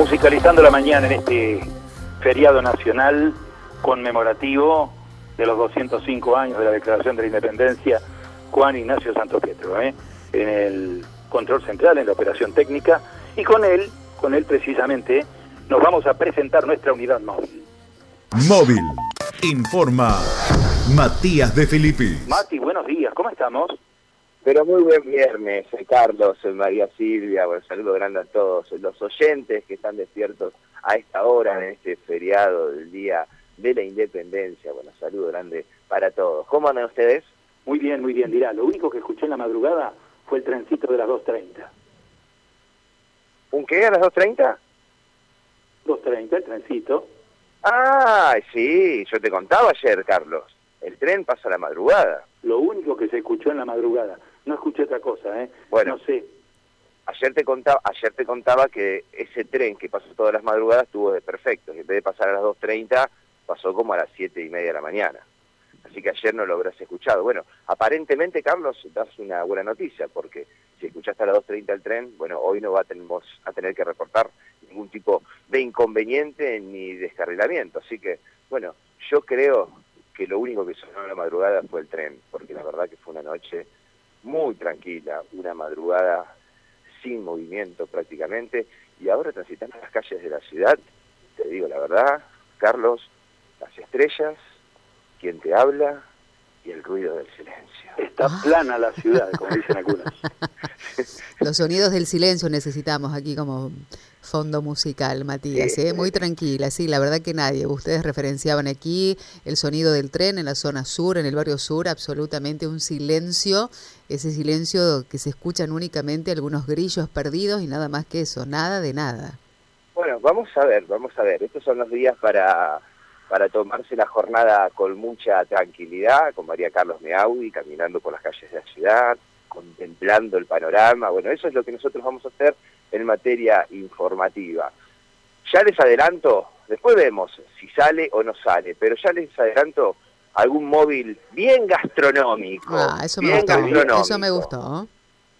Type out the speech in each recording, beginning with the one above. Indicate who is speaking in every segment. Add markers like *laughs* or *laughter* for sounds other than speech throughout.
Speaker 1: musicalizando la mañana en este feriado nacional conmemorativo de los 205 años de la Declaración de la Independencia, Juan Ignacio Santo Pietro, ¿eh? en el control central, en la operación técnica, y con él, con él precisamente, nos vamos a presentar nuestra unidad móvil.
Speaker 2: Móvil. Informa Matías de Filippi.
Speaker 1: Mati, buenos días, ¿cómo estamos?
Speaker 3: Pero muy buen viernes, eh, Carlos, eh, María Silvia, bueno, saludo grande a todos los oyentes que están despiertos a esta hora en este feriado del Día de la Independencia. Bueno, saludo grande para todos. ¿Cómo andan ustedes?
Speaker 1: Muy bien, muy bien, dirá. Lo único que escuché en la madrugada fue el trencito de las 2.30.
Speaker 3: ¿Un qué a las 2.30?
Speaker 1: 2.30, el trencito.
Speaker 3: Ah, sí, yo te contaba ayer, Carlos. El tren pasa a la madrugada.
Speaker 1: Lo único que se escuchó en la madrugada. No escuché otra cosa, ¿eh?
Speaker 3: Bueno.
Speaker 1: No sé.
Speaker 3: Ayer te contaba, ayer te contaba que ese tren que pasó todas las madrugadas estuvo de perfecto. En vez de pasar a las 2.30, pasó como a las 7 y media de la mañana. Así que ayer no lo habrás escuchado. Bueno, aparentemente, Carlos, das una buena noticia, porque si escuchaste a las 2.30 el tren, bueno, hoy no va a tenemos a tener que reportar ningún tipo de inconveniente ni descarrilamiento. Así que, bueno, yo creo que lo único que sonó en la madrugada fue el tren, porque la verdad que fue una noche muy tranquila, una madrugada sin movimiento prácticamente, y ahora transitando las calles de la ciudad, te digo la verdad, Carlos, las estrellas, quien te habla y el ruido del silencio.
Speaker 1: Está plana la ciudad, como dicen algunos. *laughs* *laughs*
Speaker 4: Los sonidos del silencio necesitamos aquí como fondo musical, Matías, ¿eh? muy tranquila, sí, la verdad que nadie. Ustedes referenciaban aquí el sonido del tren en la zona sur, en el barrio sur, absolutamente un silencio, ese silencio que se escuchan únicamente algunos grillos perdidos y nada más que eso, nada de nada.
Speaker 3: Bueno, vamos a ver, vamos a ver. Estos son los días para, para tomarse la jornada con mucha tranquilidad, con María Carlos Meaudi, caminando por las calles de la ciudad, contemplando el panorama. Bueno, eso es lo que nosotros vamos a hacer en materia informativa. Ya les adelanto, después vemos si sale o no sale, pero ya les adelanto algún móvil bien gastronómico.
Speaker 4: Ah, eso me gustó,
Speaker 3: gastronómico.
Speaker 4: eso me gustó.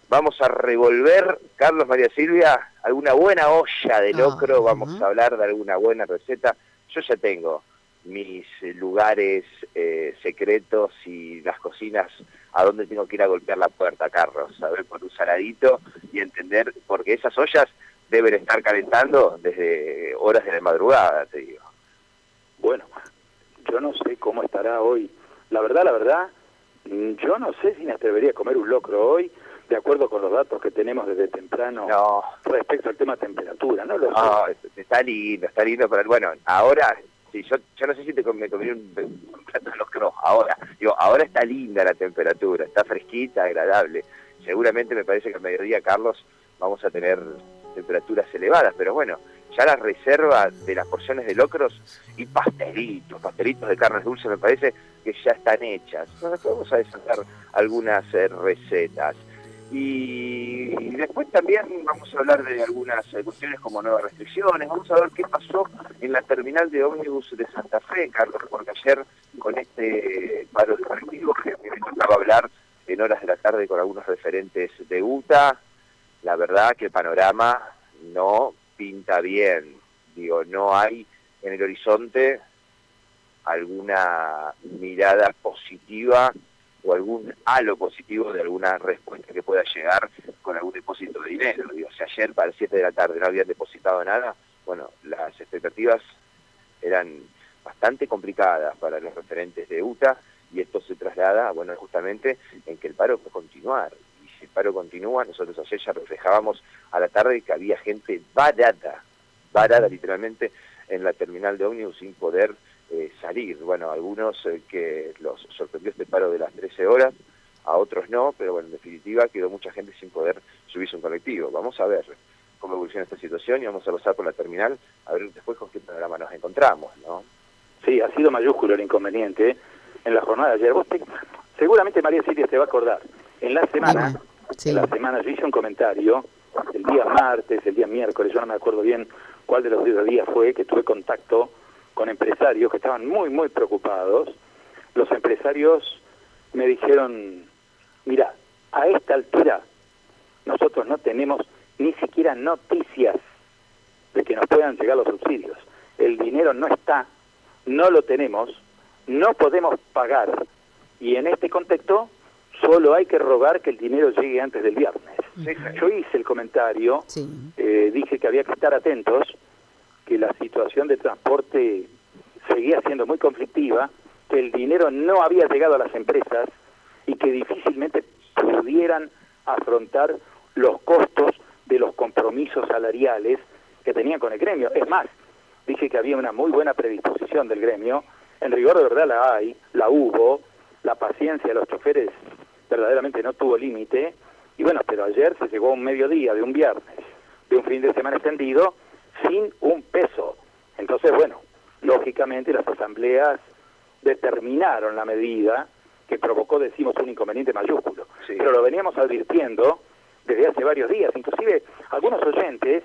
Speaker 3: Vamos a revolver, Carlos María Silvia, alguna buena olla de locro,
Speaker 4: Ah,
Speaker 3: vamos
Speaker 4: ujú.
Speaker 3: a hablar de alguna buena receta. Yo ya tengo mis eh, lugares eh, secretos y las cocinas a donde tengo que ir a golpear la puerta, Carlos, a ver por un saladito y entender, porque esas ollas deben estar calentando desde horas de la madrugada, te digo.
Speaker 1: Bueno, yo no sé cómo estará hoy. La verdad, la verdad, yo no sé si me atrevería a comer un locro hoy, de acuerdo con los datos que tenemos desde temprano
Speaker 3: No,
Speaker 1: respecto al tema temperatura. No lo sé.
Speaker 3: No, está lindo, está lindo, pero bueno, ahora, sí, yo, no sé si te me comí un, plato de ahora. Digo, ahora está linda la temperatura, está fresquita, agradable. Seguramente me parece que al mediodía, Carlos, vamos a tener temperaturas elevadas, pero bueno, ya la reserva de las porciones de locros y pastelitos, pastelitos de carnes dulces me parece que ya están hechas. Vamos a desatar algunas eh, recetas. Y después también vamos a hablar de algunas eh, cuestiones como nuevas restricciones, vamos a ver qué pasó en la terminal de ómnibus de Santa Fe, Carlos, porque ayer con este paro de colectivos que me tocaba hablar en horas de la tarde con algunos referentes de UTA, la verdad que el panorama no pinta bien, digo, no hay en el horizonte alguna mirada positiva o algún halo positivo de alguna respuesta que pueda llegar con algún depósito de dinero. Digo, si ayer para las 7 de la tarde no habían depositado nada, bueno, las expectativas eran bastante complicadas para los referentes de UTA y esto se traslada, bueno, justamente en que el paro puede continuar. Y si el paro continúa, nosotros ayer ya reflejábamos a la tarde que había gente barata, barata literalmente, en la terminal de ómnibus sin poder eh, salir. Bueno, algunos eh, que los sorprendió este paro de las 13 horas, a otros no, pero bueno, en definitiva quedó mucha gente sin poder subirse un colectivo. Vamos a ver cómo evoluciona esta situación y vamos a pasar por la terminal a ver después con qué panorama nos encontramos, ¿no?
Speaker 1: Sí, ha sido mayúsculo el inconveniente ¿eh? en la jornada de ayer. Vos te- seguramente María Silvia te va a acordar. En la semana.
Speaker 4: Sí.
Speaker 1: en la semana yo hice un comentario, el día martes, el día miércoles, yo no me acuerdo bien cuál de los días fue, que tuve contacto con empresarios que estaban muy, muy preocupados. Los empresarios me dijeron, mira, a esta altura nosotros no tenemos ni siquiera noticias de que nos puedan llegar los subsidios. El dinero no está, no lo tenemos, no podemos pagar y en este contexto solo hay que rogar que el dinero llegue antes del viernes. Yo hice el comentario, eh, dije que había que estar atentos, que la situación de transporte seguía siendo muy conflictiva, que el dinero no había llegado a las empresas y que difícilmente pudieran afrontar los costos de los compromisos salariales que tenían con el gremio. Es más, dije que había una muy buena predisposición del gremio, en rigor de verdad la hay, la hubo, la paciencia de los choferes verdaderamente no tuvo límite, y bueno, pero ayer se llegó a un mediodía de un viernes, de un fin de semana extendido, sin un peso. Entonces, bueno, lógicamente las asambleas determinaron la medida que provocó, decimos, un inconveniente mayúsculo. Pero lo veníamos advirtiendo desde hace varios días. Inclusive algunos oyentes,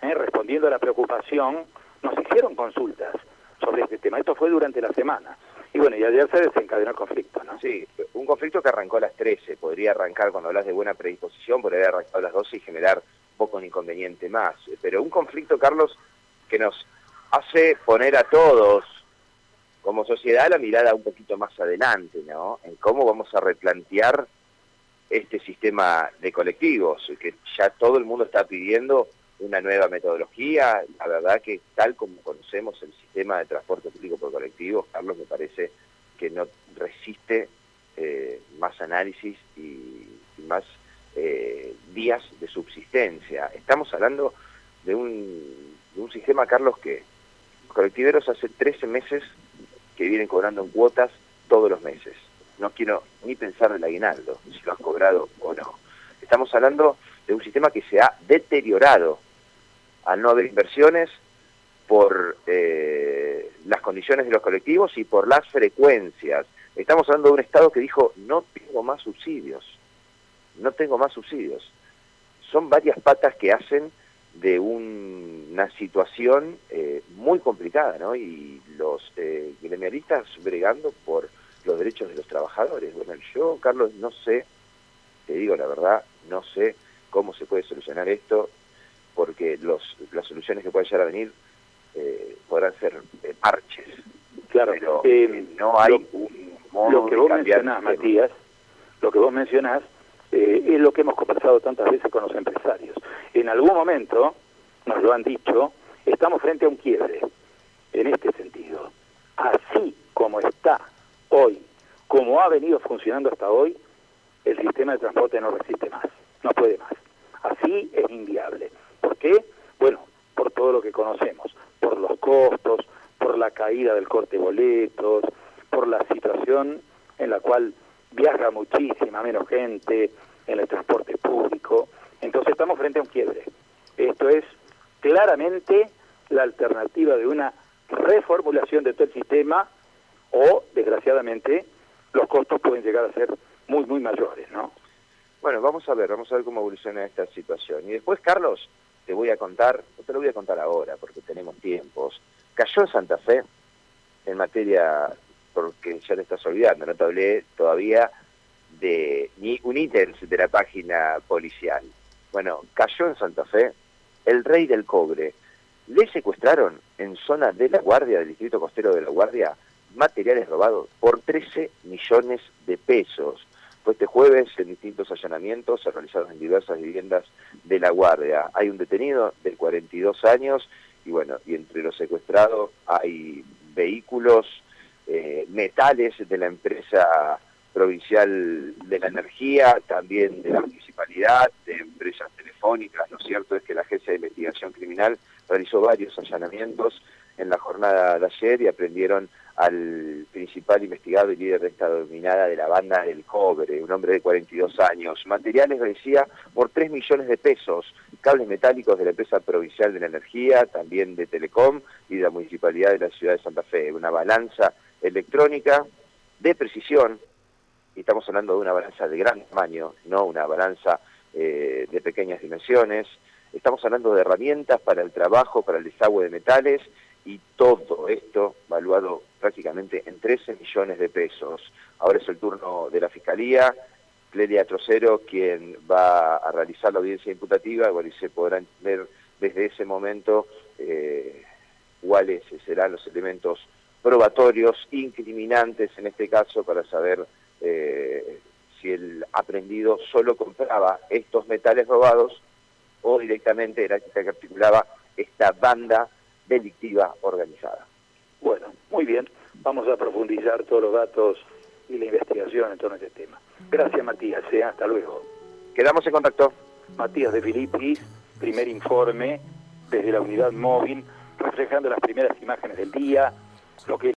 Speaker 1: eh, respondiendo a la preocupación, nos hicieron consultas sobre este tema. Esto fue durante la semana. Y bueno, y ayer se desencadenó el conflicto, ¿no?
Speaker 3: Sí, un conflicto que arrancó a las 13. Podría arrancar cuando hablas de buena predisposición, podría haber arrancado a las 12 y generar poco un inconveniente más. Pero un conflicto, Carlos, que nos hace poner a todos como sociedad la mirada un poquito más adelante, ¿no? En cómo vamos a replantear este sistema de colectivos, que ya todo el mundo está pidiendo una nueva metodología. La verdad que tal como conocemos el sistema de transporte público por colectivos, Carlos, me parece que no resiste eh, más análisis y, más eh, días de subsistencia. Estamos hablando de un, sistema, Carlos, que los colectiveros hace 13 meses que vienen cobrando en cuotas todos los meses. No quiero ni pensar el aguinaldo, si lo han cobrado o no. Estamos hablando de un sistema que se ha deteriorado al no haber inversiones por eh, las condiciones de los colectivos y por las frecuencias. Estamos hablando de un Estado que dijo, no tengo más subsidios, no tengo más subsidios. Son varias patas que hacen de una situación eh, muy complicada, ¿no? Y los eh, gremialistas bregando por los derechos de los trabajadores. Bueno, yo, Carlos, no sé, te digo la verdad, no sé cómo se puede solucionar esto, porque los, las soluciones que pueden llegar a venir eh, podrán ser parches.
Speaker 1: Claro, pero no hay lo, un modo lo que vos mencionás, Matías, lo que vos mencionás es lo que hemos conversado tantas veces con los empresarios en algún momento, nos lo han dicho, estamos frente a un quiebre, en este sentido. Así como está hoy, como ha venido funcionando hasta hoy, el sistema de transporte no resiste más, no puede más. Así es inviable. ¿Por qué? Bueno, por todo lo que conocemos, por los costos, por la caída del corte de boletos, por la situación en la cual viaja muchísima menos gente en el transporte público, entonces estamos frente a un quiebre. Esto es claramente la alternativa de una reformulación de todo el sistema o, desgraciadamente, los costos pueden llegar a ser muy, muy mayores, ¿no?
Speaker 3: Bueno, vamos a ver, vamos a ver cómo evoluciona esta situación. Y después, Carlos, te voy a contar, no te lo voy a contar ahora porque tenemos tiempos. Cayó en Santa Fe en materia, porque ya te estás olvidando, no te hablé todavía de ni un ítem de la página policial. Bueno, cayó en Santa Fe el rey del cobre. Le secuestraron en zona de La Guardia, del distrito costero de La Guardia, materiales robados por 13 millones de pesos. Fue este jueves en distintos allanamientos se realizaron en diversas viviendas de La Guardia. Hay un detenido de 42 años y bueno, y entre los secuestrados hay vehículos, eh, metales de la empresa provincial de la energía, también de la municipalidad, de empresas telefónicas. Lo cierto es que la Agencia de Investigación Criminal realizó varios allanamientos en la jornada de ayer y aprendieron al principal investigado y líder de esta dominada de la banda del cobre, un hombre de 42 años. Materiales, decía, por 3 millones de pesos, cables metálicos de la empresa provincial de la energía, también de Telecom y de la municipalidad de la ciudad de Santa Fe. Una balanza electrónica de precisión y estamos hablando de una balanza de gran tamaño, no una balanza eh, de pequeñas dimensiones, estamos hablando de herramientas para el trabajo, para el desagüe de metales y todo esto valuado prácticamente en 13 millones de pesos. Ahora es el turno de la Fiscalía, Clelia Trocero, quien va a realizar la audiencia imputativa, y se podrá entender desde ese momento eh, cuáles serán los elementos probatorios, incriminantes en este caso, para saber eh, si el aprendido solo compraba estos metales robados o directamente era que articulaba esta banda delictiva organizada.
Speaker 1: Bueno, muy bien. Vamos a profundizar todos los datos y la investigación en torno a este tema. Gracias, Matías. ¿eh? Hasta luego.
Speaker 3: Quedamos en contacto.
Speaker 1: Matías de Filipis, primer informe desde la unidad móvil, reflejando las primeras imágenes del día, lo que